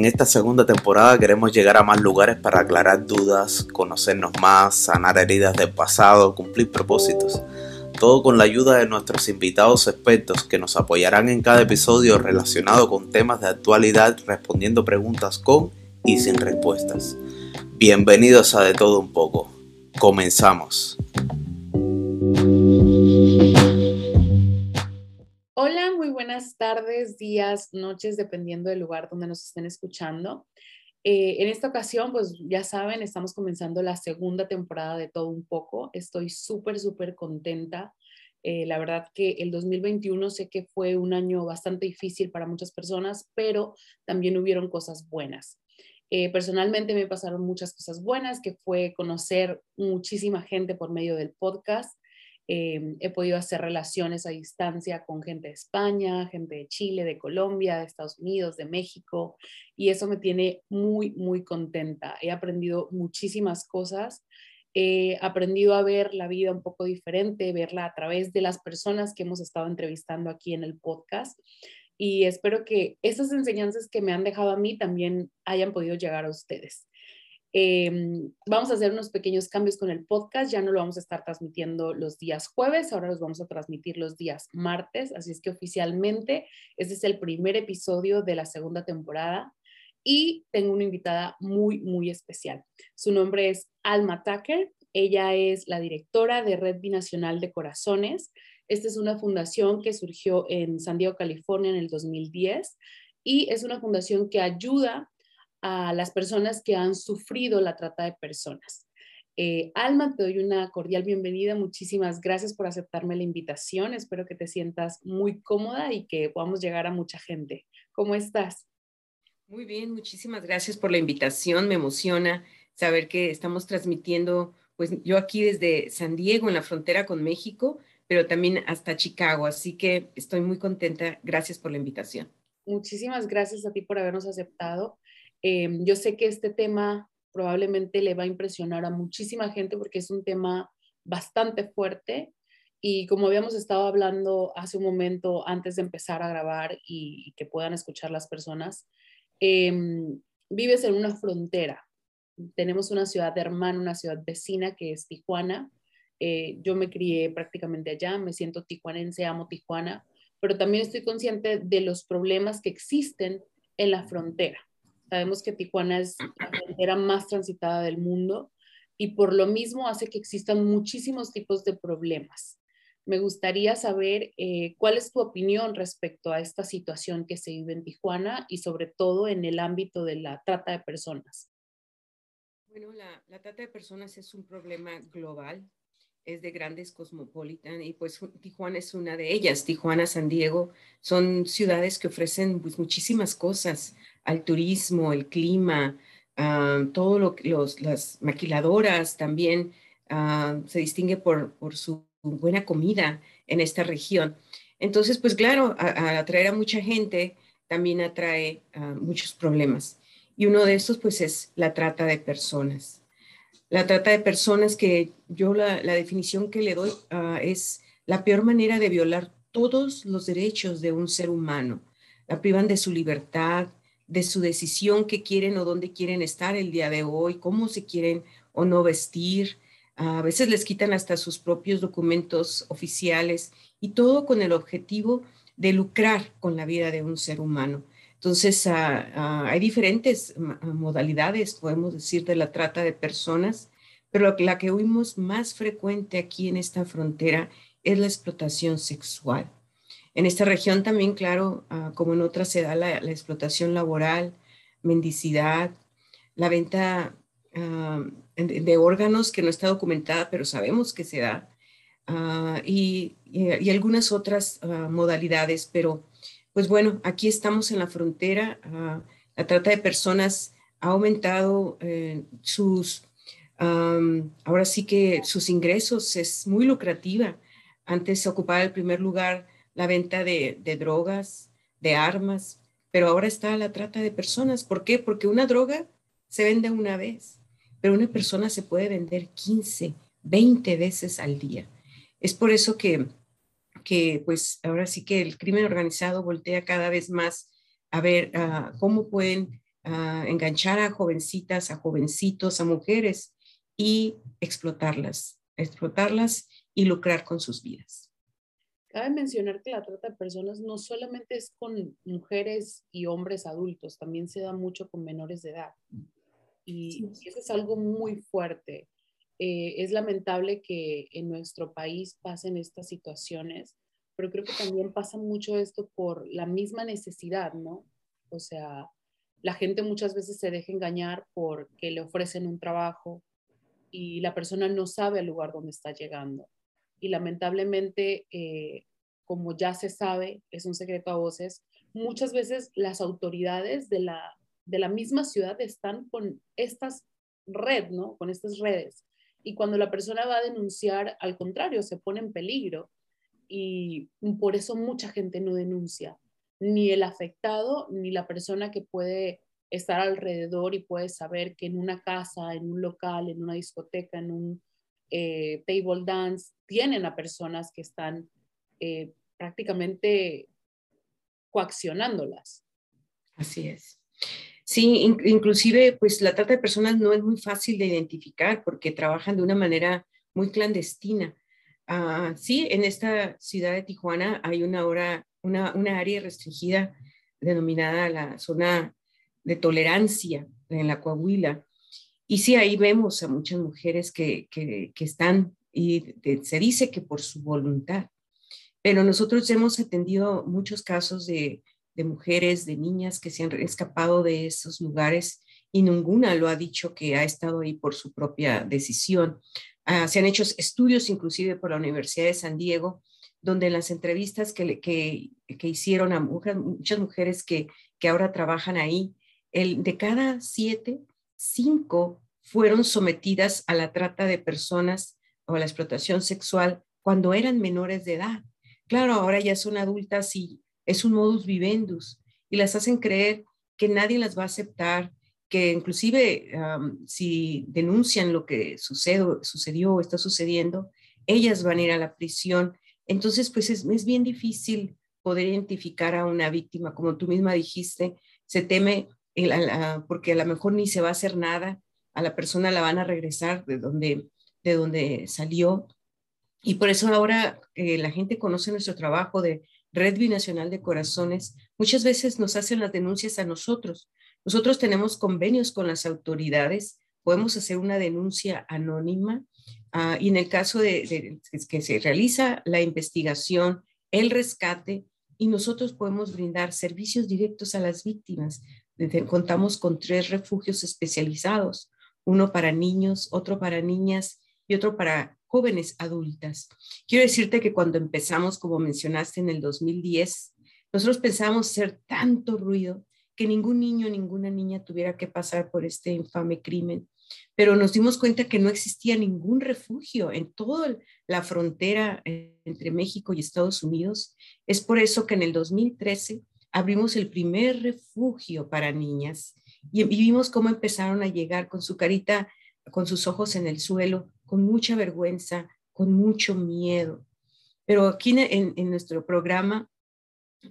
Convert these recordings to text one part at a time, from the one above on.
En esta segunda temporada queremos llegar a más lugares para aclarar dudas, conocernos más, sanar heridas del pasado, cumplir propósitos. Todo con la ayuda de nuestros invitados expertos que nos apoyarán en cada episodio relacionado con temas de actualidad respondiendo preguntas con y sin respuestas. Bienvenidos a De Todo Un poco. Comenzamos. Muy buenas tardes, días, noches, dependiendo del lugar donde nos estén escuchando. Eh, en esta ocasión, pues ya saben, estamos comenzando la segunda temporada de Todo Un poco. Estoy súper, súper contenta. Eh, la verdad que el 2021 sé que fue un año bastante difícil para muchas personas, pero también hubieron cosas buenas. Eh, personalmente me pasaron muchas cosas buenas, que fue conocer muchísima gente por medio del podcast, Em, he podido hacer relaciones a distancia con gente de España, gente de Chile, de Colombia, de Estados Unidos, de México, y eso me tiene muy, muy contenta. He aprendido muchísimas cosas. He aprendido a ver la vida un poco diferente, verla a través de las personas que hemos estado entrevistando aquí en el podcast. Y espero que esas enseñanzas que me han dejado a mí también hayan podido llegar a ustedes. Em, vamos a hacer unos pequeños cambios con el podcast, ya no lo vamos a estar transmitiendo los días jueves, ahora los vamos a transmitir los días martes, así es que oficialmente este es el primer episodio de la segunda temporada y tengo una invitada muy, muy especial. Su nombre es Alma Tucker, ella es la directora de Red Binacional de Corazones. Esta es una fundación que surgió en San Diego, California en el 2010 y es una fundación que ayuda a las personas que han sufrido la trata de personas. Eh, Alma, te doy una cordial bienvenida. Muchísimas gracias por aceptarme la invitación. Espero que te sientas muy cómoda y que podamos llegar a mucha gente. ¿Cómo estás? Muy bien, muchísimas gracias por la invitación. Me emociona saber que estamos transmitiendo, pues yo aquí desde San Diego, en la frontera con México, pero también hasta Chicago. Así que estoy muy contenta. Gracias por la invitación. Muchísimas gracias a ti por habernos aceptado. Em, yo sé que este tema probablemente le va a impresionar a muchísima gente porque es un tema bastante fuerte y como habíamos estado hablando hace un momento antes de empezar a grabar y, que puedan escuchar las personas, em, vives en una frontera. Tenemos una ciudad hermana, una ciudad vecina que es Tijuana. Eh, yo me crié prácticamente allá, me siento tijuanense, amo Tijuana, pero también estoy consciente de los problemas que existen en la frontera. Sabemos que Tijuana es la frontera más transitada del mundo y por lo mismo hace que existan muchísimos tipos de problemas. Me gustaría saber eh, cuál es tu opinión respecto a esta situación que se vive en Tijuana y sobre todo en el ámbito de la trata de personas. Bueno, la, la trata de personas es un problema global, es de grandes cosmopolitan y pues Tijuana es una de ellas. Tijuana, San Diego son ciudades que ofrecen pues, muchísimas cosas al turismo, el clima, uh, todo lo que las maquiladoras también uh, se distingue por, por, su buena comida en esta región. Entonces, pues claro, atraer a mucha gente también atrae uh, muchos problemas. Y uno de estos, pues, es la trata de personas. La trata de personas que yo la, definición que le doy es la peor manera de violar todos los derechos de un ser humano. La privan de su libertad, de su decisión, qué quieren o dónde quieren estar el día de hoy, cómo se quieren o no vestir. A veces les quitan hasta sus propios documentos oficiales y todo con el objetivo de lucrar con la vida de un ser humano. Entonces, ah, ah, hay diferentes modalidades, podemos decir, de la trata de personas, pero la que oímos más frecuente aquí en esta frontera es la explotación sexual. En esta región también, claro, ah, como en otras, se da la, explotación laboral, mendicidad, la venta ah, de, órganos que no está documentada, pero sabemos que se da, ah, y, algunas otras modalidades. Pero, pues bueno, aquí estamos en la frontera. la trata de personas ha aumentado eh, sus, ahora sí que sus ingresos es muy lucrativa. Antes se ocupaba el primer lugar la venta de, drogas, de armas, pero ahora está la trata de personas. ¿Por qué? Porque una droga se vende una vez, pero una persona se puede vender 15, 20 veces al día. Es por eso que, que pues ahora sí que el crimen organizado voltea cada vez más a ver ah, cómo pueden a enganchar a jovencitas, a jovencitos, a mujeres y explotarlas, explotarlas y lucrar con sus vidas. Cabe mencionar que la trata de personas no solamente es con mujeres y hombres adultos, también se da mucho con menores de edad. Y, eso es algo muy fuerte. Eh, es lamentable que en nuestro país pasen estas situaciones, pero creo que también pasa mucho esto por la misma necesidad, ¿no? O sea, la gente muchas veces se deja engañar porque le ofrecen un trabajo y la persona no sabe el lugar donde está llegando. Y lamentablemente, eh, como ya se sabe, es un secreto a voces, muchas veces las autoridades de la, de la misma ciudad están con estas redes, ¿no? Con estas redes. Y cuando la persona va a denunciar, al contrario, se pone en peligro. Y por eso mucha gente no denuncia ni el afectado ni la persona que puede estar alrededor y puede saber que en una casa, en un local, en una discoteca, en un eh, table dance, tienen a personas que están eh, prácticamente coaccionándolas. Así es. Sí, inclusive pues la trata de personas no es muy fácil de identificar porque trabajan de una manera muy clandestina. Ah, sí, en esta ciudad de Tijuana hay una hora una, área restringida denominada la zona de tolerancia en la Coahuila. Y sí, ahí vemos a muchas mujeres que, están, y se dice que por su voluntad, pero nosotros hemos atendido muchos casos de, mujeres, de niñas que se han escapado de esos lugares y ninguna lo ha dicho que ha estado ahí por su propia decisión. Ah, se han hecho estudios inclusive por la Universidad de San Diego donde en las entrevistas que, que, que hicieron a muchas mujeres que, que ahora trabajan ahí, el, de cada siete, cinco fueron sometidas a la trata de personas o a la explotación sexual cuando eran menores de edad. Claro, ahora ya son adultas y es un modus vivendus y las hacen creer que nadie las va a aceptar, que inclusive si denuncian lo que sucedió o está sucediendo, ellas van a ir a la prisión entonces, pues es, bien difícil poder identificar a una víctima, como tú misma dijiste, se teme porque a lo mejor ni se va a hacer nada, a la persona la van a regresar de donde, de donde salió. Y por eso ahora eh, la gente conoce nuestro trabajo de Red Binacional de Corazones, muchas veces nos hacen las denuncias a nosotros. Nosotros tenemos convenios con las autoridades, podemos hacer una denuncia anónima Ah, y en el caso de, que se realiza la investigación, el rescate, y nosotros podemos brindar servicios directos a las víctimas. Contamos con tres refugios especializados, uno para niños, otro para niñas y otro para jóvenes adultas. Quiero decirte que cuando empezamos, como mencionaste, en el 2010, nosotros pensábamos hacer tanto ruido que ningún niño, ninguna niña tuviera que pasar por este infame crimen pero nos dimos cuenta que no existía ningún refugio en toda la frontera entre México y Estados Unidos. Es por eso que en el 2013 abrimos el primer refugio para niñas y, vimos cómo empezaron a llegar con su carita, con sus ojos en el suelo, con mucha vergüenza, con mucho miedo. Pero aquí en, nuestro programa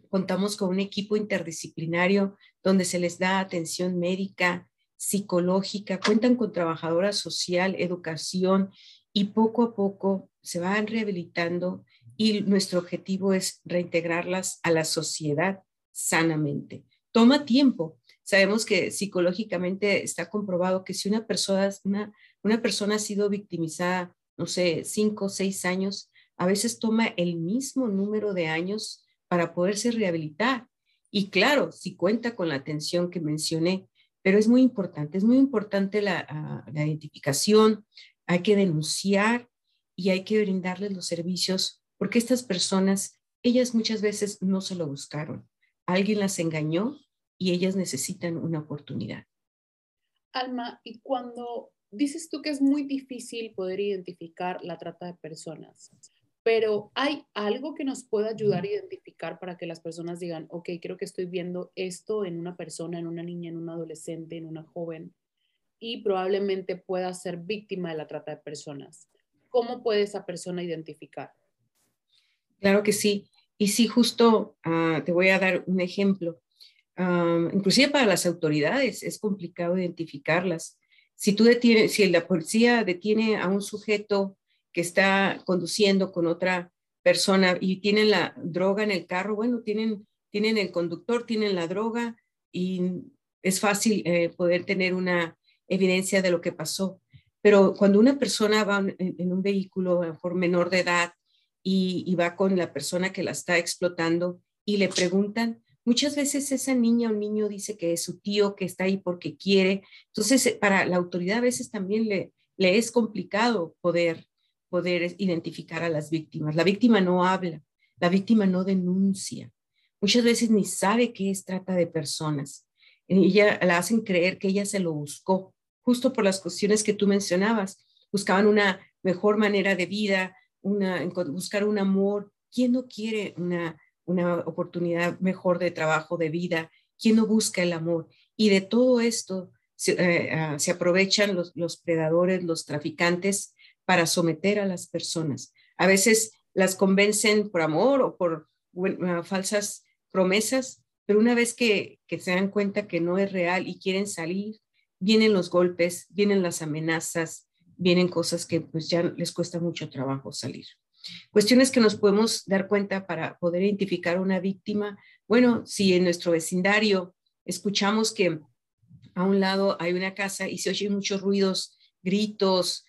contamos con un equipo interdisciplinario donde se les da atención médica, psicológica, cuentan con trabajadora social, educación y poco a poco se van rehabilitando y nuestro objetivo es reintegrarlas a la sociedad sanamente. Toma tiempo. Sabemos que psicológicamente está comprobado que si una persona, una, una persona ha sido victimizada, no sé, cinco seis años, a veces toma el mismo número de años para poderse rehabilitar. Y claro, si cuenta con la atención que mencioné, pero es muy importante, es muy importante ah, la, identificación, hay que denunciar y hay que brindarles los servicios, porque estas personas, ellas muchas veces no se lo buscaron, alguien las engañó y ellas necesitan una oportunidad. Alma, y cuando dices tú que es muy difícil poder identificar la trata de personas, pero hay algo que nos pueda ayudar a identificar para que las personas digan, ok, creo que estoy viendo esto en una persona, en una niña, en un adolescente, en una joven, y probablemente pueda ser víctima de la trata de personas. ¿Cómo puede esa persona identificar? Claro que sí. Y sí, justo ah, te voy a dar un ejemplo. inclusive para las autoridades, es complicado identificarlas. Si tú detienes, si la policía detiene a un sujeto que está conduciendo con otra persona y tienen la droga en el carro, bueno, tienen, tienen el conductor, tienen la droga y es fácil eh, poder tener una evidencia de lo que pasó. Pero cuando una persona va en, un vehículo, por menor de edad, y, y, va con la persona que la está explotando y le preguntan, muchas veces esa niña o niño dice que es su tío, que está ahí porque quiere. Entonces, eh, para la autoridad a veces también le, le es complicado poder, poder identificar a las víctimas. La víctima no habla, la víctima no denuncia. Muchas veces ni sabe que es trata de personas. Ella la hacen creer que ella se lo buscó, justo por las cuestiones que tú mencionabas. Buscaban una mejor manera de vida, una, buscar un amor. ¿Quién no quiere una, una oportunidad mejor de trabajo, de vida? ¿Quién no busca el amor? Y de todo esto se, eh, ah, aprovechan los, predadores, los traficantes, para someter a las personas. A veces las convencen por amor o por ah, falsas promesas, pero una vez que, que, se dan cuenta que no es real y quieren salir, vienen los golpes, vienen las amenazas, vienen cosas que pues ya les cuesta mucho trabajo salir. Cuestiones que nos podemos dar cuenta para poder identificar una víctima. Bueno, si en nuestro vecindario escuchamos que a un lado hay una casa y se oyen muchos ruidos, gritos,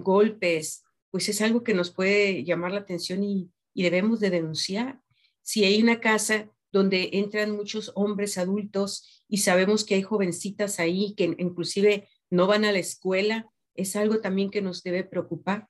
golpes, pues es algo que nos puede llamar la atención y, debemos de denunciar. Si hay una casa donde entran muchos hombres adultos y sabemos que hay jovencitas ahí que inclusive no van a la escuela, es algo también que nos debe preocupar.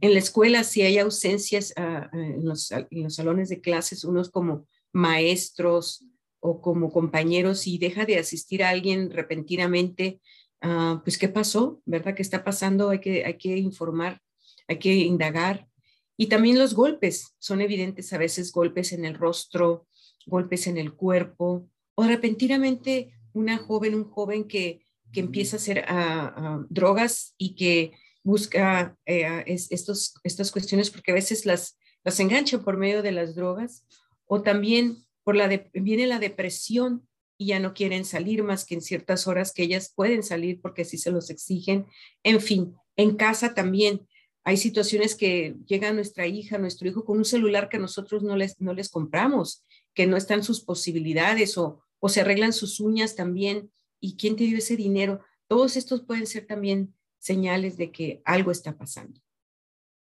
En la escuela, si hay ausencias ah, ah, en, los, salones de clases, unos como maestros o como compañeros, y deja de asistir a alguien repentinamente, Ah, pues qué pasó, ¿verdad? ¿Qué está pasando? Hay que, hay que informar, hay que indagar. Y también los golpes, son evidentes a veces golpes en el rostro, golpes en el cuerpo, o repentinamente una joven, un joven que, que empieza a hacer ah, drogas y que busca eh, estas cuestiones porque a veces las, las enganchan por medio de las drogas, o también por la viene la depresión y ya no quieren salir más que en ciertas horas que ellas pueden salir porque así se los exigen. En fin, en casa también hay situaciones que llega nuestra hija, nuestro hijo con un celular que nosotros no les, no les compramos, que no están sus posibilidades o, o se arreglan sus uñas también. ¿Y quién te dio ese dinero? Todos estos pueden ser también señales de que algo está pasando.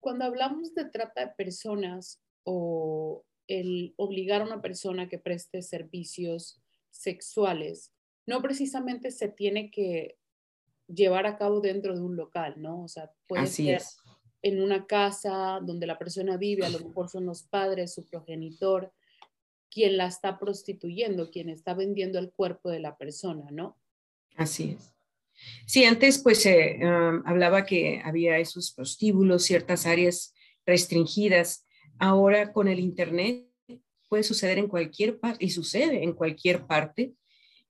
Cuando hablamos de trata de personas o el obligar a una persona que preste servicios sexuales no precisamente se tiene que llevar a cabo dentro de un local, ¿no? O sea, puede ser en una casa donde la persona vive, a lo mejor son los padres, su progenitor, quien la está prostituyendo, quien está vendiendo el cuerpo de la persona, ¿no? Así es. Sí, antes pues se hablaba que había esos prostíbulos, ciertas áreas restringidas. Ahora con el Internet puede suceder en cualquier parte y sucede en cualquier parte.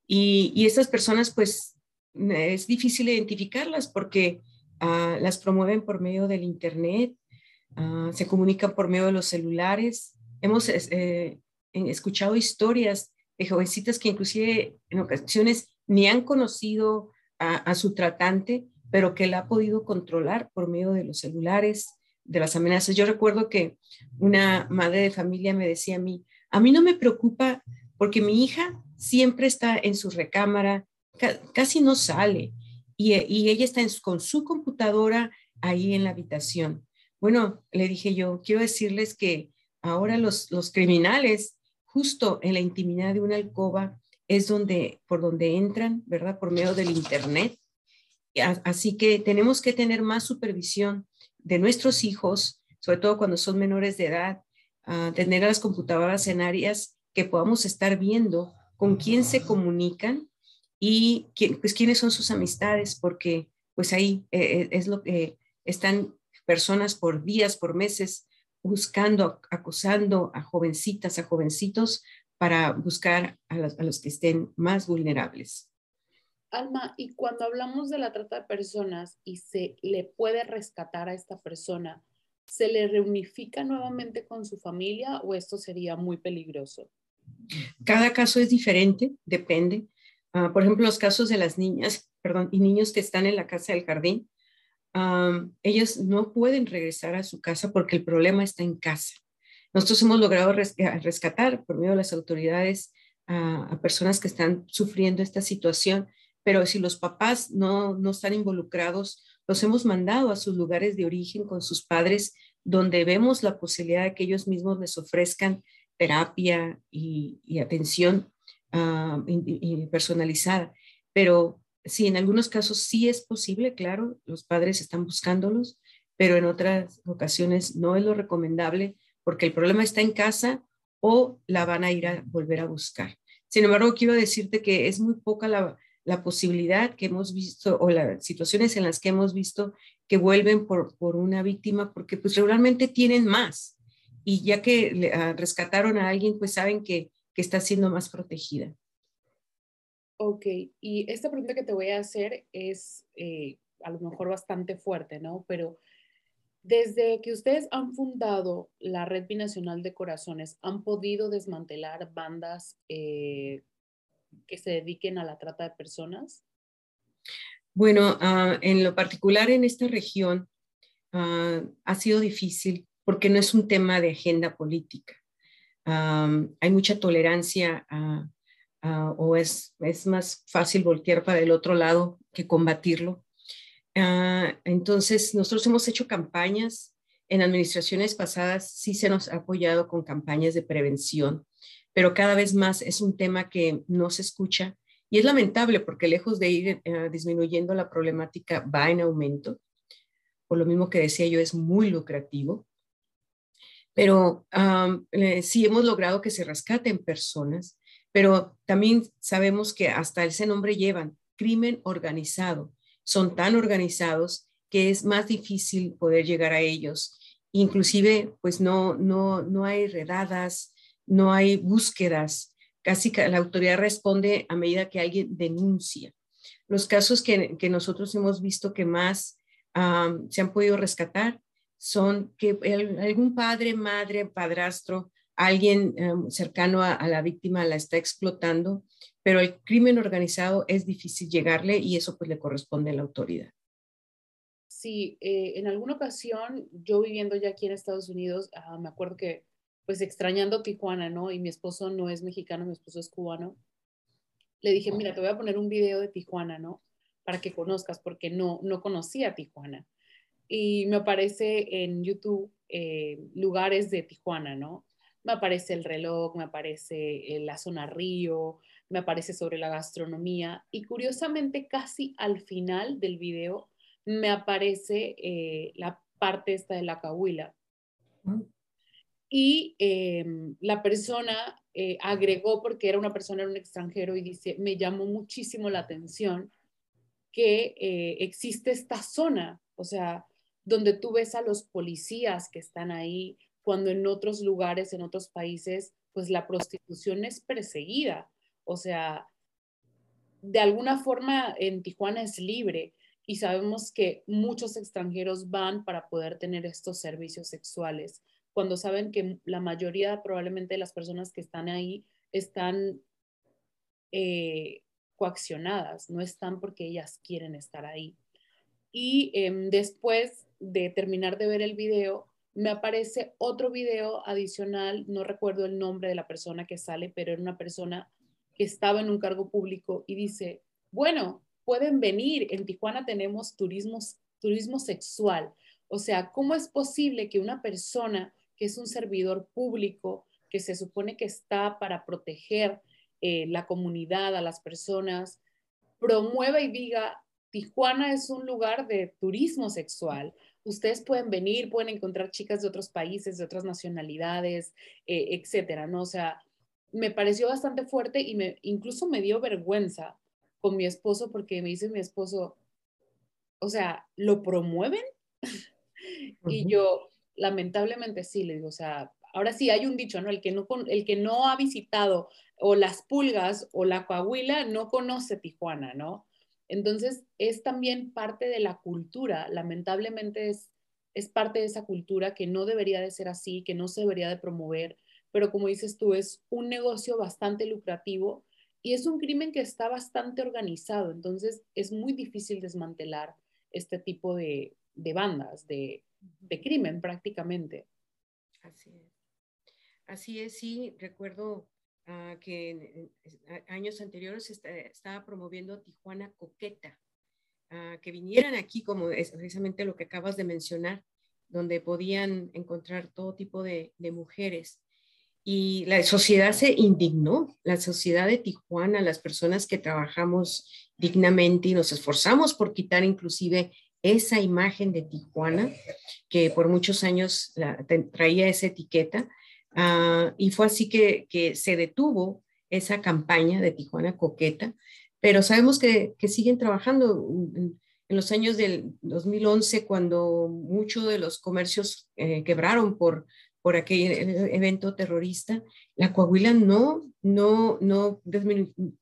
Y, y estas personas, pues, es difícil identificarlas porque ah, las promueven por medio del Internet, ah, se comunican por medio de los celulares. Hemos eh, escuchado historias de jovencitas que inclusive en ocasiones ni han conocido a, su tratante, pero que la ha podido controlar por medio de los celulares, de las amenazas. Yo recuerdo que una madre de familia me decía a mí, a mí no me preocupa porque mi hija siempre está en su recámara, casi no sale y, ella está con su computadora ahí en la habitación. Bueno, le dije yo, quiero decirles que ahora los criminales, justo en la intimidad de una alcoba, es donde, por donde entran, ¿verdad? Por medio del Internet. Así que tenemos que tener más supervisión de nuestros hijos, sobre todo cuando son menores de edad, tener a las computadoras en áreas que podamos estar viendo con quién se comunican y quién, pues quiénes son sus amistades, porque pues ahí eh, es lo que están personas por días, por meses, buscando, acosando a jovencitas, a jovencitos para buscar a los, a los que estén más vulnerables. Alma, y cuando hablamos de la trata de personas y se le puede rescatar a esta persona, ¿se le reunifica nuevamente con su familia o esto sería muy peligroso? Cada caso es diferente, depende. Ah, por ejemplo, los casos de las niñas, perdón, y niños que están en la casa del jardín, ellas no pueden regresar a su casa porque el problema está en casa. Nosotros hemos logrado eh, rescatar por medio de las autoridades a, personas que están sufriendo esta situación, pero si los papás no, no están involucrados, los hemos mandado a sus lugares de origen con sus padres, donde vemos la posibilidad de que ellos mismos les ofrezcan terapia y, atención personalizada. Pero sí, en algunos casos sí es posible, claro, los padres están buscándolos, pero en otras ocasiones no es lo recomendable porque el problema está en casa o la van a ir a volver a buscar. Sin embargo, quiero decirte que es muy poca la, posibilidad que hemos visto o las situaciones en las que hemos visto que vuelven por, por una víctima porque pues regularmente tienen más y ya que ah, rescataron a alguien pues saben que, que está siendo más protegida. Ok, y esta pregunta que te voy a hacer es eh, a lo mejor bastante fuerte, ¿no? Pero desde que ustedes han fundado la Red Binacional de Corazones, ¿han podido desmantelar bandas eh, que se dediquen a la trata de personas? Bueno, ah, en lo particular en esta región ah, ha sido difícil porque no es un tema de agenda política. Hay mucha tolerancia o es, es más fácil voltear para el otro lado que combatirlo. Ah, entonces, nosotros hemos hecho campañas. En administraciones pasadas sí se nos ha apoyado con campañas de prevención, pero cada vez más es un tema que no se escucha y es lamentable porque lejos de ir eh, disminuyendo la problemática va en aumento. Por lo mismo que decía yo, es muy lucrativo. Pero sí hemos logrado que se rescaten personas pero también sabemos que hasta ese nombre llevan crimen organizado. Son tan organizados que es más difícil poder llegar a ellos. Inclusive, pues no, no, no hay redadas, no hay búsquedas. Casi la autoridad responde a medida que alguien denuncia. Los casos que, que nosotros hemos visto que más se han podido rescatar son que algún padre, madre, padrastro alguien em, cercano a, la víctima la está explotando, pero el crimen organizado es difícil llegarle y eso pues le corresponde a la autoridad. Sí, eh, en alguna ocasión yo viviendo ya aquí en Estados Unidos, ah, me acuerdo que pues extrañando Tijuana, ¿no? Y mi esposo no es mexicano, mi esposo es cubano. Le dije, mira, te voy a poner un video de Tijuana, ¿no? Para que conozcas, porque no, no conocía Tijuana. Y me aparece en YouTube eh, lugares de Tijuana, ¿no? Me aparece el reloj, me aparece eh, la zona río, me aparece sobre la gastronomía y curiosamente casi al final del video me aparece eh, la parte esta de la cahuila. Mm. Y em, la persona eh, agregó, porque era una persona, era un extranjero, y dice, me llamó muchísimo la atención que existe esta zona, o sea, donde tú ves a los policías que están ahí, cuando en otros lugares, en otros países, pues la prostitución es perseguida. O sea, de alguna forma en Tijuana es libre y sabemos que muchos extranjeros van para poder tener estos servicios sexuales, cuando saben que la mayoría probablemente de las personas que están ahí están eh, coaccionadas, no están porque ellas quieren estar ahí. Y em, después de terminar de ver el video, me aparece otro video adicional, no recuerdo el nombre de la persona que sale, pero era una persona que estaba en un cargo público y dice, bueno, pueden venir, en Tijuana tenemos turismo, turismo sexual. O sea, ¿cómo es posible que una persona que es un servidor público, que se supone que está para proteger eh, la comunidad, a las personas, promueva y diga, Tijuana es un lugar de turismo sexual? Ustedes pueden venir, pueden encontrar chicas de otros países, de otras nacionalidades, eh, etcétera, ¿no? O sea, me pareció bastante fuerte y me, incluso me dio vergüenza con mi esposo porque me dice mi esposo, o sea, ¿lo promueven? y yo, lamentablemente sí, le digo, o sea, ahora sí hay un dicho, ¿no? El que no, el que no ha visitado o las pulgas o la coahuila no conoce Tijuana, ¿no? Entonces, es también parte de la cultura, lamentablemente es, es parte de esa cultura que no debería de ser así, que no se debería de promover, pero como dices tú, es un negocio bastante lucrativo y es un crimen que está bastante organizado, entonces es muy difícil desmantelar este tipo de, bandas de, crimen prácticamente. Así es. Así es, sí, recuerdo ah, que en, años anteriores estaba promoviendo Tijuana Coqueta, ah, que vinieran aquí, como es precisamente lo que acabas de mencionar, donde podían encontrar todo tipo de, mujeres. Y la sociedad se indignó, la sociedad de Tijuana, las personas que trabajamos dignamente y nos esforzamos por quitar inclusive esa imagen de Tijuana, que por muchos años traía esa etiqueta, ah, y fue así que, que, se detuvo esa campaña de Tijuana Coqueta, pero sabemos que, que siguen trabajando en los años del 2011, cuando muchos de los comercios eh, quebraron por, por aquel evento terrorista, la Coahuila no, no, no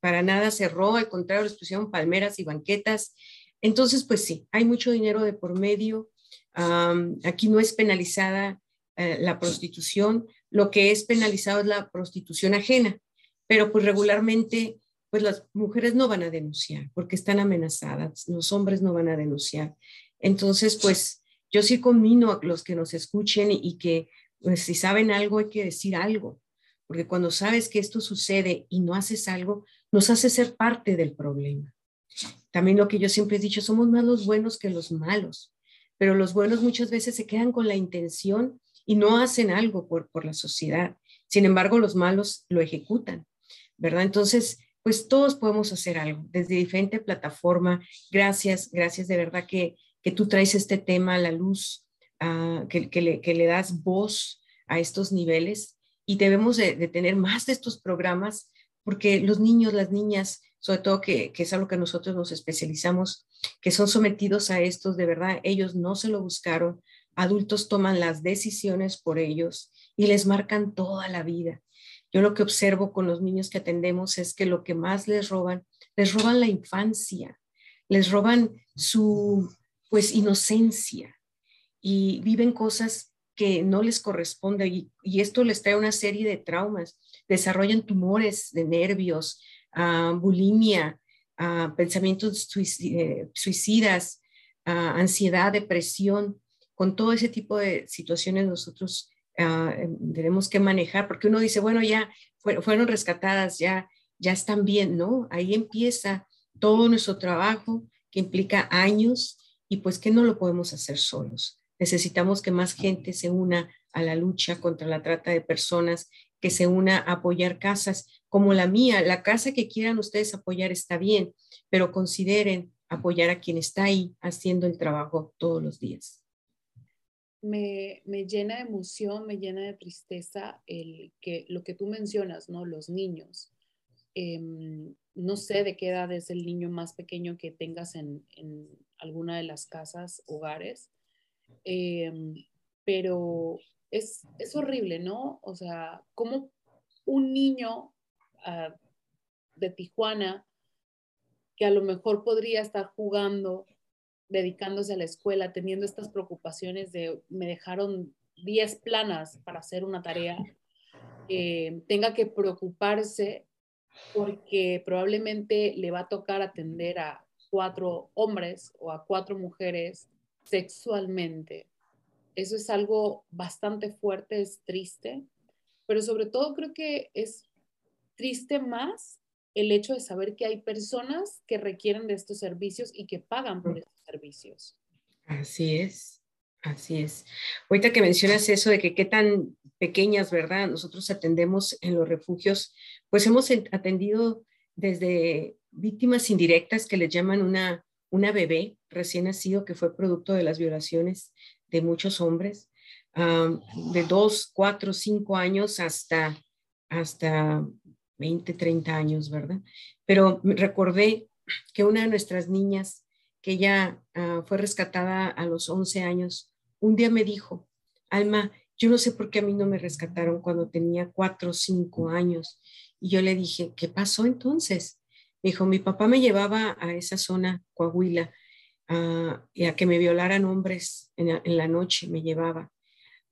para nada cerró, al contrario, les pusieron palmeras y banquetas. Entonces, pues sí, hay mucho dinero de por medio. aquí no es penalizada eh, la prostitución, lo que es penalizado es la prostitución ajena, pero pues regularmente pues las mujeres no van a denunciar porque están amenazadas, los hombres no van a denunciar. Entonces, pues yo sí conmino a los que nos escuchen y que pues, si saben algo hay que decir algo, porque cuando sabes que esto sucede y no haces algo, nos hace ser parte del problema. También lo que yo siempre he dicho, somos más los buenos que los malos, pero los buenos muchas veces se quedan con la intención y no hacen algo por, por la sociedad. Sin embargo, los malos lo ejecutan, ¿verdad? Entonces, pues todos podemos hacer algo desde diferente plataforma. Gracias, gracias de verdad que, que tú traes este tema a la luz, uh, que, que, le, das voz a estos niveles y debemos de, de, tener más de estos programas porque los niños, las niñas, sobre todo que, que es algo que nosotros nos especializamos, que son sometidos a estos, de verdad, ellos no se lo buscaron, adultos toman las decisiones por ellos y les marcan toda la vida. Yo lo que observo con los niños que atendemos es que lo que más les roban, les roban la infancia, les roban su pues inocencia y viven cosas que no les corresponden y, esto les trae una serie de traumas, desarrollan tumores de nervios, uh, bulimia, uh, pensamientos eh, suicidas, uh, ansiedad, depresión. Con todo ese tipo de situaciones nosotros Ah, em, tenemos que manejar, porque uno dice, bueno, ya fueron rescatadas, ya, ya están bien, ¿no? Ahí empieza todo nuestro trabajo que implica años y pues que no lo podemos hacer solos. Necesitamos que más gente se una a la lucha contra la trata de personas, que se una a apoyar casas como la mía. La casa que quieran ustedes apoyar está bien, pero consideren apoyar a quien está ahí haciendo el trabajo todos los días me, llena de emoción, me llena de tristeza el que lo que tú mencionas, ¿no? Los niños. Em, no sé de qué edad es el niño más pequeño que tengas en, alguna de las casas, hogares, em, pero es, horrible, ¿no? O sea, como un niño ah, de Tijuana que a lo mejor podría estar jugando dedicándose a la escuela, teniendo estas preocupaciones de me dejaron 10 planas para hacer una tarea, eh, tenga que preocuparse porque probablemente le va a tocar atender a cuatro hombres o a cuatro mujeres sexualmente. Eso es algo bastante fuerte, es triste, pero sobre todo creo que es triste más el hecho de saber que hay personas que requieren de estos servicios y que pagan por estos servicios. Así es, así es. Ahorita que mencionas eso de que qué tan pequeñas, ¿verdad? Nosotros atendemos en los refugios, pues hemos atendido desde víctimas indirectas que les llaman una, una bebé recién nacido que fue producto de las violaciones de muchos hombres, de dos, cuatro, cinco años hasta, hasta 20, 30 años, ¿verdad? Pero recordé que una de nuestras niñas, que ella ah, fue rescatada a los 11 años, un día me dijo, Alma, yo no sé por qué a mí no me rescataron cuando tenía 4 o 5 años. Y yo le dije, ¿qué pasó entonces? Me dijo, mi papá me llevaba a esa zona, Coahuila, ah, y a que me violaran hombres en la noche, me llevaba.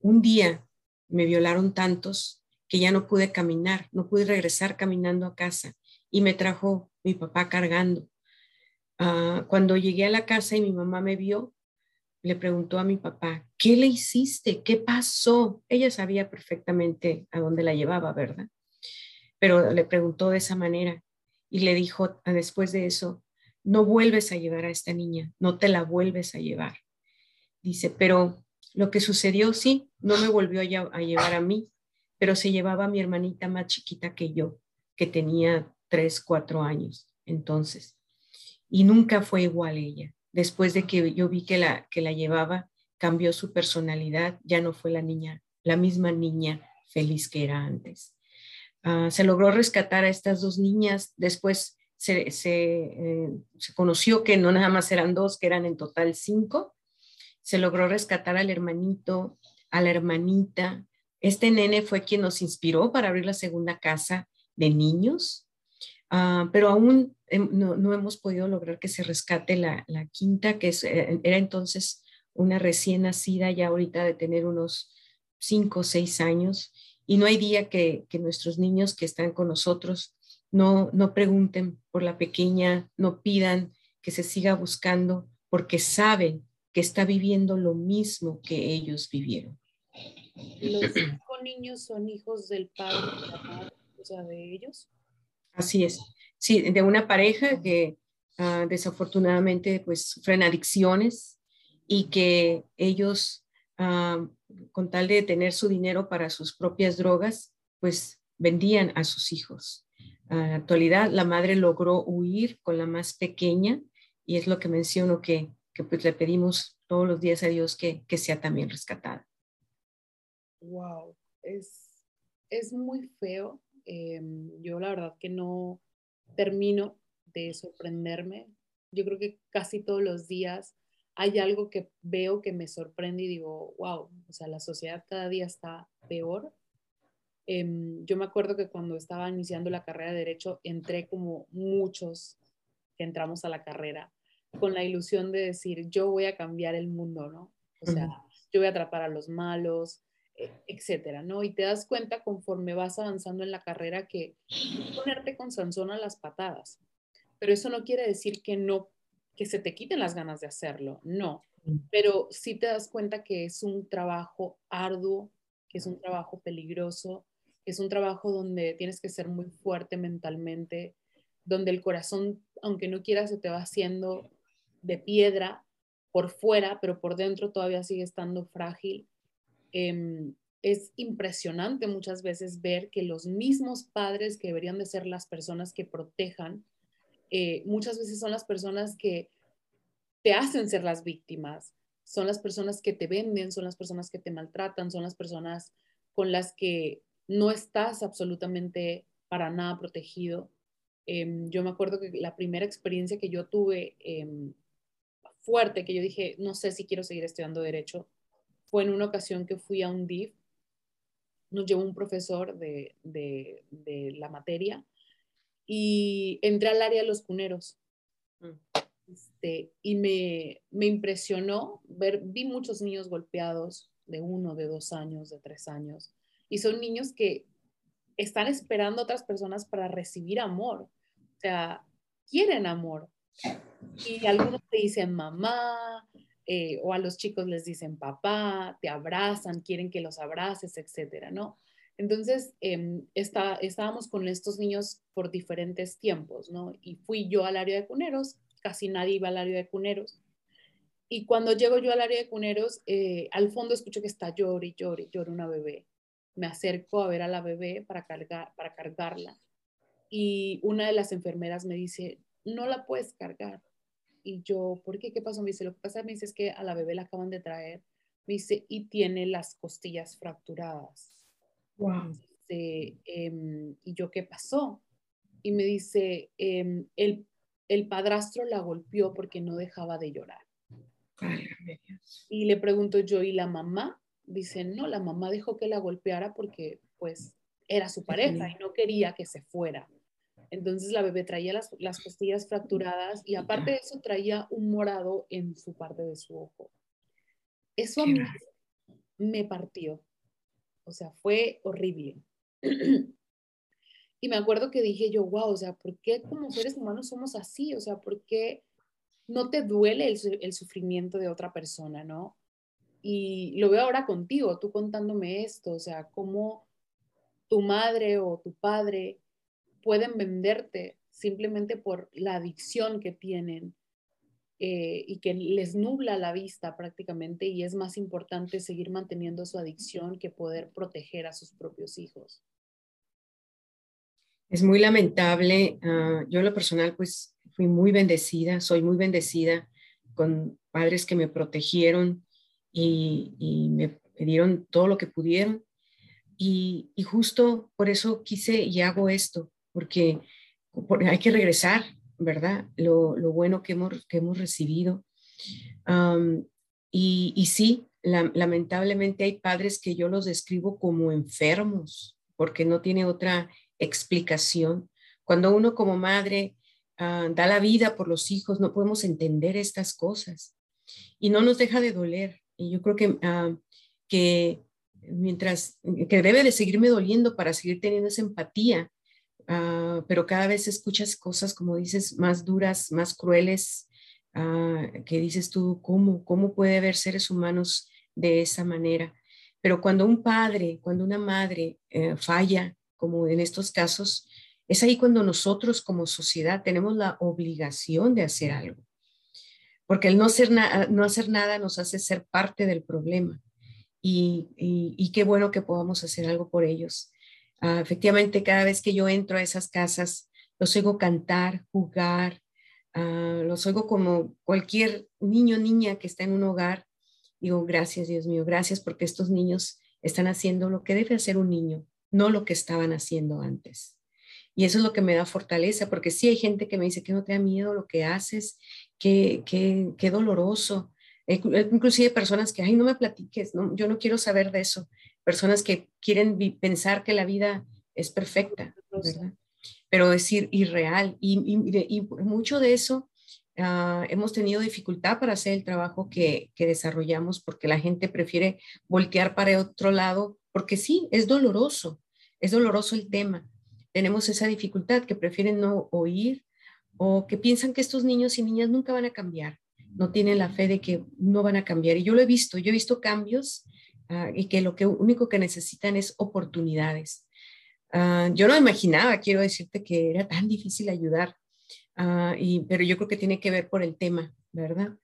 Un día me violaron tantos que ya no pude caminar, no pude regresar caminando a casa y me trajo mi papá cargando. Ah, cuando llegué a la casa y mi mamá me vio, le preguntó a mi papá, ¿qué le hiciste? ¿Qué pasó? Ella sabía perfectamente a dónde la llevaba, ¿verdad? Pero le preguntó de esa manera y le dijo ah, después de eso, no vuelves a llevar a esta niña, no te la vuelves a llevar. Dice, pero lo que sucedió, sí, no me volvió a, llevar a mí, pero se llevaba a mi hermanita más chiquita que yo, que tenía tres, cuatro años entonces. Y nunca fue igual ella. Después de que yo vi que la, que la llevaba, cambió su personalidad, ya no fue la niña, la misma niña feliz que era antes. Ah, se logró rescatar a estas dos niñas, después se, eh, se, conoció que no nada más eran dos, que eran en total cinco. Se logró rescatar al hermanito, a la hermanita. Este nene fue quien nos inspiró para abrir la segunda casa de niños, ah, pero aún no, hemos podido lograr que se rescate la, quinta, que eh, era entonces una recién nacida, ya ahorita de tener unos cinco o seis años, y no hay día que, que nuestros niños que están con nosotros no, no pregunten por la pequeña, no pidan que se siga buscando, porque saben que está viviendo lo mismo que ellos vivieron. ¿Los cinco niños son hijos del padre, o sea, de ellos? Así es. Sí, de una pareja que ah, desafortunadamente pues sufren adicciones y que ellos, ah, con tal de tener su dinero para sus propias drogas, pues vendían a sus hijos. En la actualidad, la madre logró huir con la más pequeña y es lo que menciono que, que pues le pedimos todos los días a Dios que, que sea también rescatada. Wow, es, es muy feo. Em, yo la verdad que no termino de sorprenderme. Yo creo que casi todos los días hay algo que veo que me sorprende y digo, wow, o sea, la sociedad cada día está peor Em, yo me acuerdo que cuando estaba iniciando la carrera de derecho, entré como muchos que entramos a la carrera con la ilusión de decir, yo voy a cambiar el mundo, ¿no? O sea, yo voy a atrapar a los malos, etcétera, ¿no? Y te das cuenta conforme vas avanzando en la carrera que ponerte con Sansón a las patadas. Pero eso no quiere decir que no, que se te quiten las ganas de hacerlo, no. Pero sí te das cuenta que es un trabajo arduo, que es un trabajo peligroso, es un trabajo donde tienes que ser muy fuerte mentalmente, donde el corazón, aunque no quieras, se te va haciendo de piedra por fuera, pero por dentro todavía sigue estando frágil. Em, es impresionante muchas veces ver que los mismos padres que deberían de ser las personas que protejan, eh, muchas veces son las personas que te hacen ser las víctimas, son las personas que te venden, son las personas que te maltratan, son las personas con las que no estás absolutamente para nada protegido. Em, yo me acuerdo que la primera experiencia que yo tuve em, fuerte, que yo dije, no sé si quiero seguir estudiando derecho, fue en una ocasión que fui a un DIF, nos llevó un profesor de, la materia y entré al área de los cuneros. Mm. Este, y me, me impresionó ver, vi muchos niños golpeados de uno, de dos años, de tres años, y son niños que están esperando a otras personas para recibir amor. O sea, quieren amor. Y algunos te dicen mamá, eh, o a los chicos les dicen papá, te abrazan, quieren que los abraces, etcétera, ¿no? Entonces, em, está, estábamos con estos niños por diferentes tiempos, ¿no? Y fui yo al área de cuneros, casi nadie iba al área de cuneros. Y cuando llego yo al área de cuneros, eh, al fondo escucho que está llore y llore, llore una bebé me acerco a ver a la bebé para, cargar, para cargarla y una de las enfermeras me dice, no la puedes cargar. Y yo, ¿por qué? ¿Qué pasó? Me dice, lo que pasa me dice es que a la bebé la acaban de traer. Me dice, y tiene las costillas fracturadas. Wow. Em, y yo, ¿qué pasó? Y me dice, em, el, el padrastro la golpeó porque no dejaba de llorar. y le pregunto yo, ¿y la mamá? dicen, no, la mamá dejó que la golpeara porque pues era su pareja y no quería que se fuera. Entonces la bebé traía las, las costillas fracturadas y aparte de eso traía un morado en su parte de su ojo. Eso a mí me partió. O sea, fue horrible. Y me acuerdo que dije yo, wow, o sea, ¿por qué como seres humanos somos así? O sea, ¿por qué no te duele el, sufrimiento de otra persona, no? Y lo veo ahora contigo, tú contándome esto, o sea, cómo tu madre o tu padre pueden venderte simplemente por la adicción que tienen eh, y que les nubla la vista prácticamente y es más importante seguir manteniendo su adicción que poder proteger a sus propios hijos. Es muy lamentable. Ah, yo en lo personal, pues fui muy bendecida, soy muy bendecida con padres que me protegieron y, me, dieron todo lo que pudieron. Y, justo por eso quise y hago esto, porque, hay que regresar, ¿verdad? Lo, bueno que hemos, que hemos recibido. y, sí, lamentablemente hay padres que yo los describo como enfermos, porque no tiene otra explicación. Cuando uno como madre ah, da la vida por los hijos, no podemos entender estas cosas y no nos deja de doler. Y yo creo que, ah, que mientras, que debe de seguirme doliendo para seguir teniendo esa empatía, ah, pero cada vez escuchas cosas, como dices, más duras, más crueles, que dices tú, ¿cómo, ¿cómo puede haber seres humanos de esa manera? Pero cuando un padre, cuando una madre eh, falla como en estos casos, es ahí cuando nosotros como sociedad tenemos la obligación de hacer algo. Porque el no hacer, no hacer nada nos hace ser parte del problema. Y, qué bueno que podamos hacer algo por ellos. Ah, efectivamente, cada vez que yo entro a esas casas, los oigo cantar, jugar, uh, los oigo como cualquier niño niña que está en un hogar. Digo, gracias Dios mío, gracias porque estos niños están haciendo lo que debe hacer un niño, no lo que estaban haciendo antes. Y eso es lo que me da fortaleza, porque sí hay gente que me dice que no te da miedo lo que haces, que, que, doloroso. Eh, inclusive personas que, ay, no me platiques, yo no quiero saber de eso. Personas que quieren pensar que la vida es perfecta, ¿verdad? Pero decir irreal. Y, y, mucho de eso ah, hemos tenido dificultad para hacer el trabajo que, que desarrollamos porque la gente prefiere voltear para otro lado, porque sí, es doloroso es doloroso el tema. Tenemos esa dificultad que prefieren no oír o que piensan que estos niños y niñas nunca van a cambiar, no tienen la fe de que no van a cambiar. Y yo lo he visto, yo he visto cambios ah, y que lo único que necesitan es oportunidades. Ah, yo no imaginaba, quiero decirte, que era tan difícil ayudar, ah, y, pero yo creo que tiene que ver por el tema, ¿verdad?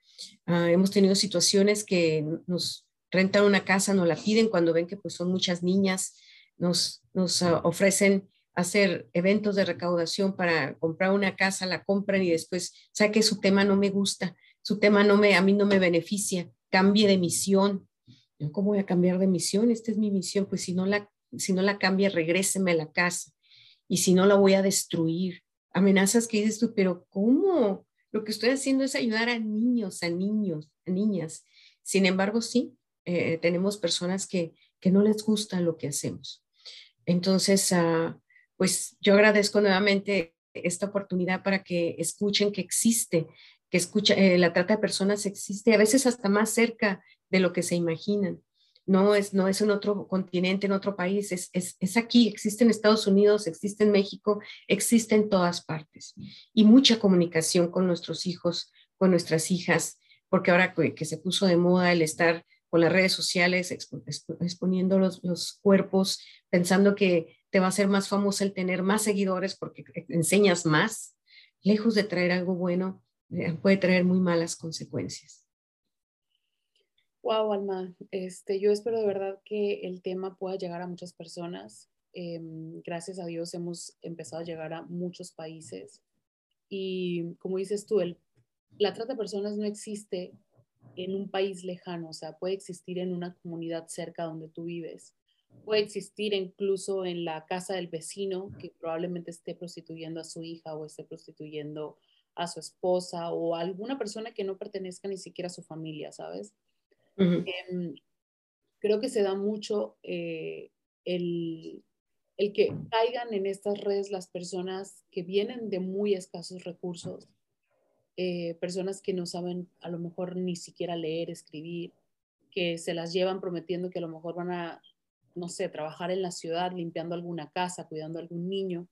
hemos tenido situaciones que nos rentan una casa, nos la piden cuando ven que pues son muchas niñas, nos, nos ofrecen hacer eventos de recaudación para comprar una casa, la compran y después, sabe que su tema no me gusta, su tema no me, a mí no me beneficia, cambie de misión. ¿Cómo voy a cambiar de misión? Esta es mi misión, pues si no la, si no la cambia, regréseme a la casa y si no la voy a destruir. Amenazas que dices tú, pero ¿cómo? Lo que estoy haciendo es ayudar a niños, a niños, a niñas. Sin embargo, sí, eh, tenemos personas que, que no les gusta lo que hacemos. Entonces, ah, pues yo agradezco nuevamente esta oportunidad para que escuchen que existe, que escucha, eh, la trata de personas existe, a veces hasta más cerca de lo que se imaginan. No es, no es en otro continente, en otro país, es, es, aquí, existe en Estados Unidos, existe en México, existe en todas partes. Y mucha comunicación con nuestros hijos, con nuestras hijas, porque ahora que se puso de moda el estar con las redes sociales, exponiendo los, los, cuerpos, pensando que te va a hacer más famosa el tener más seguidores porque enseñas más, lejos de traer algo bueno, eh, puede traer muy malas consecuencias. Wow, Alma, este, yo espero de verdad que el tema pueda llegar a muchas personas. Em, gracias a Dios hemos empezado a llegar a muchos países y como dices tú, el, la trata de personas no existe en un país lejano, o sea, puede existir en una comunidad cerca donde tú vives, puede existir incluso en la casa del vecino que probablemente esté prostituyendo a su hija o esté prostituyendo a su esposa o a alguna persona que no pertenezca ni siquiera a su familia, ¿sabes? Em, creo que se da mucho eh, el, el que caigan en estas redes las personas que vienen de muy escasos recursos eh, personas que no saben a lo mejor ni siquiera leer, escribir, que se las llevan prometiendo que a lo mejor van a no sé, trabajar en la ciudad, limpiando alguna casa, cuidando a algún niño,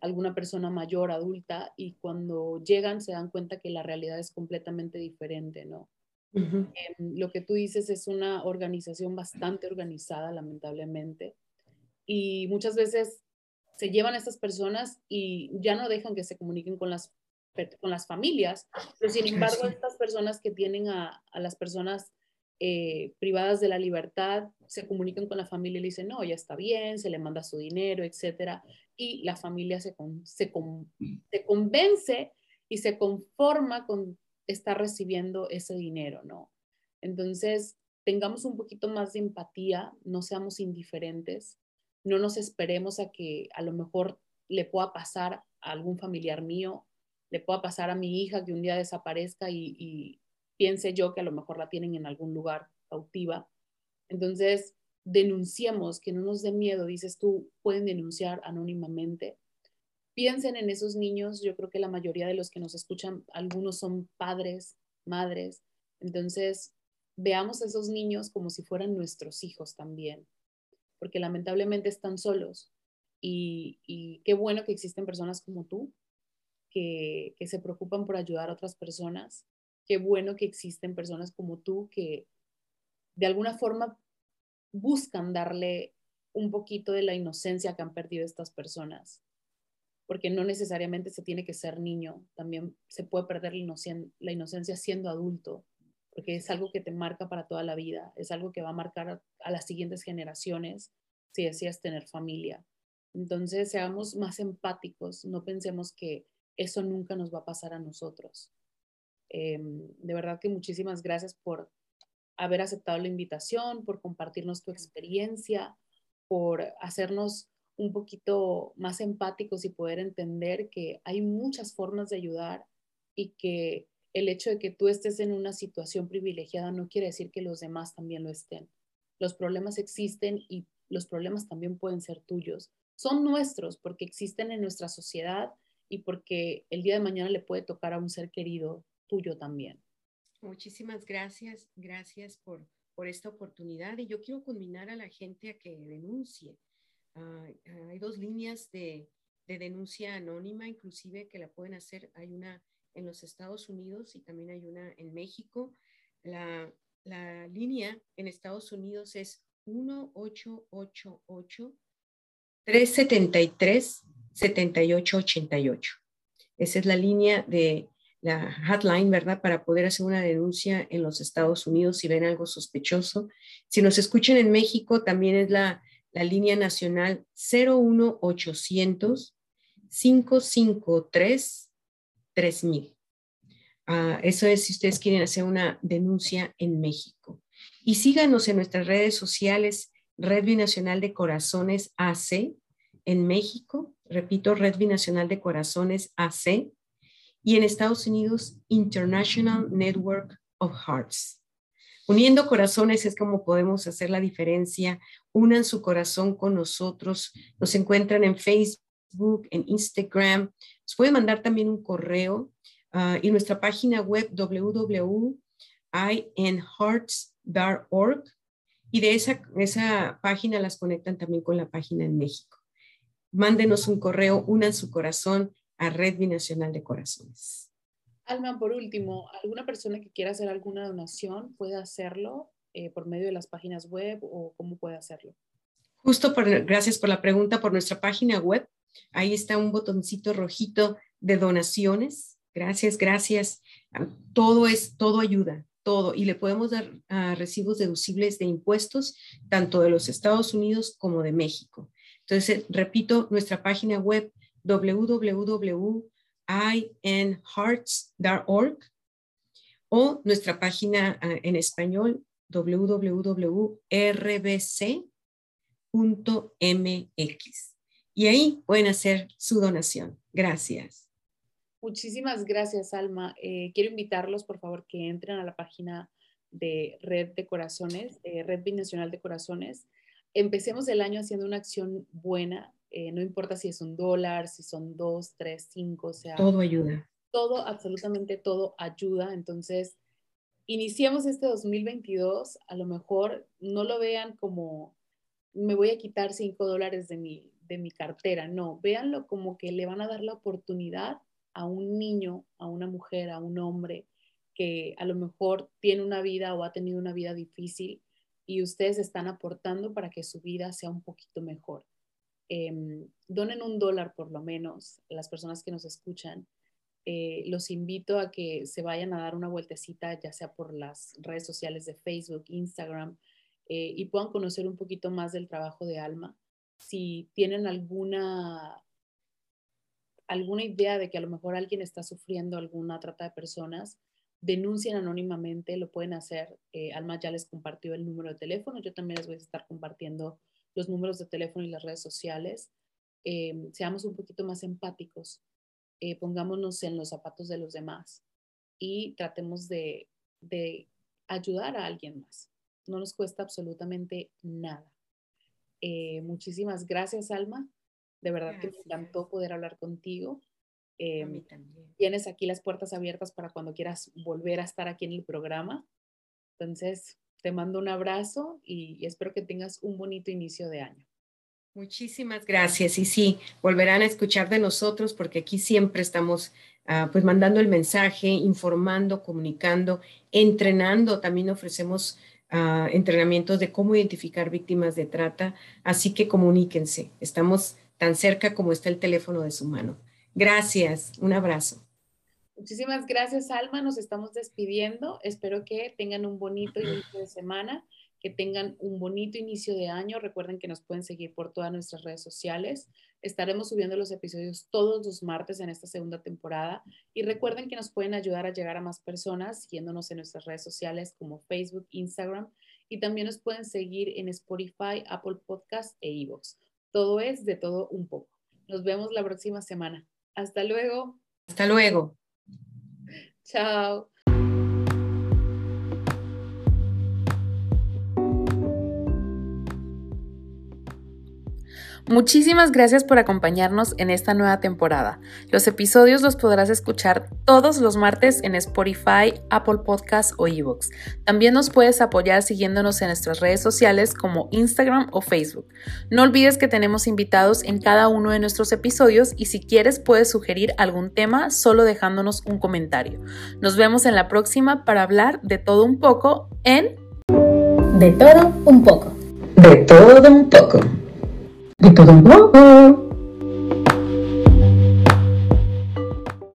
alguna persona mayor, adulta, y cuando llegan se dan cuenta que la realidad es completamente diferente, ¿no? Em, lo que tú dices es una organización bastante organizada, lamentablemente, y muchas veces se llevan a estas personas y ya no dejan que se comuniquen con las, con las familias, pero sin embargo estas personas que tienen a, a las personas eh, privadas de la libertad se comunican con la familia y le dicen, no, ya está bien, se le manda su dinero, etcétera, y la familia se, se, se convence y se conforma con estar recibiendo ese dinero, ¿no? Entonces, tengamos un poquito más de empatía, no seamos indiferentes, no nos esperemos a que a lo mejor le pueda pasar a algún familiar mío, le pueda pasar a mi hija que un día desaparezca y, piense yo que a lo mejor la tienen en algún lugar cautiva. Entonces, denunciemos, que no nos dé miedo, dices tú, pueden denunciar anónimamente. Piensen en esos niños, yo creo que la mayoría de los que nos escuchan, algunos son padres, madres, entonces veamos a esos niños como si fueran nuestros hijos también porque lamentablemente están solos. Y, qué bueno que existen personas como tú que, se preocupan por ayudar a otras personas. Qué bueno que existen personas como tú que de alguna forma buscan darle un poquito de la inocencia que han perdido estas personas. Porque no necesariamente se tiene que ser niño, también se puede perder la inocencia siendo adulto porque es algo que te marca para toda la vida, es algo que va a marcar a, las siguientes generaciones si decías tener familia. Entonces, seamos más empáticos, no pensemos que eso nunca nos va a pasar a nosotros. Em, de verdad que muchísimas gracias por haber aceptado la invitación, por compartirnos tu experiencia, por hacernos un poquito más empáticos y poder entender que hay muchas formas de ayudar y que el hecho de que tú estés en una situación privilegiada no quiere decir que los demás también lo estén. Los problemas existen y los problemas también pueden ser tuyos. Son nuestros porque existen en nuestra sociedad y porque el día de mañana le puede tocar a un ser querido tuyo también. Muchísimas gracias, gracias por, por esta oportunidad. Y yo quiero culminar a la gente a que denuncie. Ah, hay dos líneas de, de denuncia anónima, inclusive que la pueden hacer. Hay una en los Estados Unidos y también hay una en México. La, la línea en Estados Unidos es 1888-373-7888. Esa es la línea de la hotline, ¿verdad? Para poder hacer una denuncia en los Estados Unidos si ven algo sospechoso. Si nos escuchan en México, también es la, la línea nacional 01800 553 3000. Uh, eso es si ustedes quieren hacer una denuncia en México. Y síganos en nuestras redes sociales, Red Binacional de Corazones AC en México, repito, Red Binacional de Corazones AC, y en Estados Unidos, International Network of Hearts. Uniendo corazones es como podemos hacer la diferencia. Unan su corazón con nosotros. Nos encuentran en Facebook, en Instagram. Nos pueden mandar también un correo uh, y nuestra página web www.inhearts.org y de esa, esa página las conectan también con la página en México. Mándenos un correo, unan su corazón a Red Binacional de Corazones. Alma, por último, ¿alguna persona que quiera hacer alguna donación puede hacerlo eh, por medio de las páginas web o cómo puede hacerlo? Justo gracias por la pregunta, por nuestra página web. Ahí está un botoncito rojito de donaciones. Gracias, gracias. Todo es, todo ayuda, todo. Y le podemos dar uh, recibos deducibles de impuestos, tanto de los Estados Unidos como de México. Entonces, repito, nuestra página web www.inhearts.org o nuestra página uh, en español www.rbc.mx. Y ahí pueden hacer su donación. Gracias. Muchísimas gracias, Alma. Eh, quiero invitarlos, por favor, que entren a la página de Red de Corazones, Red Binacional de Corazones. Empecemos el año haciendo una acción buena, eh, no importa si es un dólar, si son dos, tres, cinco, o sea. Todo ayuda. Todo, absolutamente todo ayuda. Entonces, iniciamos este 2022, a lo mejor no lo vean como me voy a quitar cinco dólares de mi, de mi cartera. No, véanlo como que le van a dar la oportunidad a un niño, a una mujer, a un hombre que a lo mejor tiene una vida o ha tenido una vida difícil y ustedes están aportando para que su vida sea un poquito mejor. Em, donen un dólar por lo menos, las personas que nos escuchan. Eh, los invito a que se vayan a dar una vueltecita, ya sea por las redes sociales de Facebook, Instagram, eh, y puedan conocer un poquito más del trabajo de Alma. Si tienen alguna, alguna idea de que a lo mejor alguien está sufriendo alguna trata de personas, denuncien anónimamente, lo pueden hacer. Eh, Alma ya les compartió el número de teléfono, yo también les voy a estar compartiendo los números de teléfono y las redes sociales. Eh, seamos un poquito más empáticos, eh, pongámonos en los zapatos de los demás y tratemos de, ayudar a alguien más. No nos cuesta absolutamente nada. muchísimas gracias, Alma. De verdad que me encantó poder hablar contigo. Em, también. Tienes aquí las puertas abiertas para cuando quieras volver a estar aquí en el programa. Entonces, te mando un abrazo y, espero que tengas un bonito inicio de año. Muchísimas gracias. Y sí, volverán a escuchar de nosotros porque aquí siempre estamos ah, pues mandando el mensaje, informando, comunicando, entrenando. También ofrecemos uh, entrenamientos de cómo identificar víctimas de trata. Así que comuníquense. Estamos tan cerca como está el teléfono de su mano. Gracias, un abrazo. Muchísimas gracias, Alma. Nos estamos despidiendo. Espero que tengan un bonito inicio de semana, que tengan un bonito inicio de año. Recuerden que nos pueden seguir por todas nuestras redes sociales. Estaremos subiendo los episodios todos los martes en esta segunda temporada. Y recuerden que nos pueden ayudar a llegar a más personas siguiéndonos en nuestras redes sociales como Facebook, Instagram. Y también nos pueden seguir en Spotify, Apple Podcast e Evox. Todo es de todo un poco. Nos vemos la próxima semana. Hasta luego. Hasta luego. so Muchísimas gracias por acompañarnos en esta nueva temporada. Los episodios los podrás escuchar todos los martes en Spotify, Apple Podcasts o Evox. También nos puedes apoyar siguiéndonos en nuestras redes sociales como Instagram o Facebook. No olvides que tenemos invitados en cada uno de nuestros episodios y si quieres puedes sugerir algún tema solo dejándonos un comentario. Nos vemos en la próxima para hablar de todo un poco en... De todo un poco. De todo un poco. De todo un.